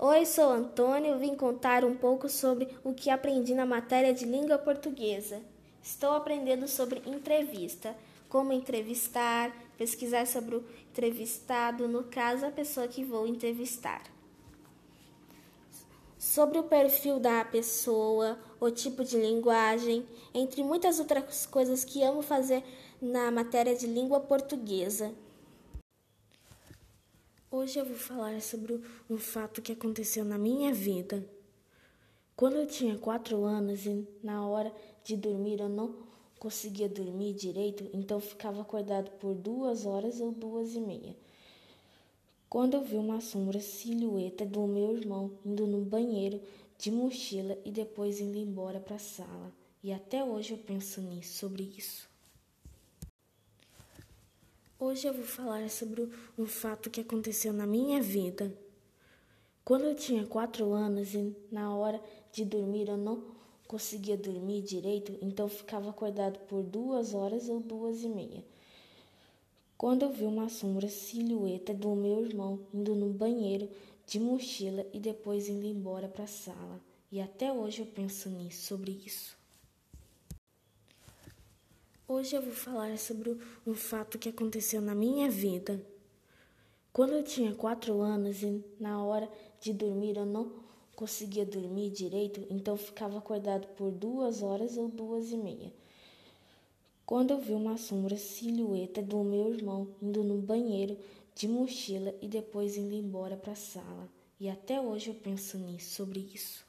Oi, sou Antônio. Vim contar um pouco sobre o que aprendi na matéria de língua portuguesa. Estou aprendendo sobre entrevista, como entrevistar, pesquisar sobre o entrevistado, no caso, a pessoa que vou entrevistar. Sobre o perfil da pessoa, o tipo de linguagem, entre muitas outras coisas que amo fazer na matéria de língua portuguesa. Hoje eu vou falar sobre um fato que aconteceu na minha vida. Quando eu tinha quatro anos e na hora de dormir eu não conseguia dormir direito, então ficava acordado por duas horas ou duas e meia. Quando eu vi uma sombra silhueta do meu irmão indo no banheiro de mochila e depois indo embora para a sala. E até hoje eu penso nisso, sobre isso. Hoje eu vou falar sobre um fato que aconteceu na minha vida. Quando eu tinha quatro anos e na hora de dormir eu não conseguia dormir direito, então ficava acordado por duas horas ou duas e meia. Quando eu vi uma sombra silhueta do meu irmão indo no banheiro de mochila e depois indo embora para a sala. E até hoje eu penso nisso, sobre isso. Hoje eu vou falar sobre um fato que aconteceu na minha vida. Quando eu tinha quatro anos e na hora de dormir eu não conseguia dormir direito, então ficava acordado por duas horas ou duas e meia. Quando eu vi uma sombra silhueta do meu irmão indo no banheiro de mochila e depois indo embora para a sala. E até hoje eu penso nisso, sobre isso.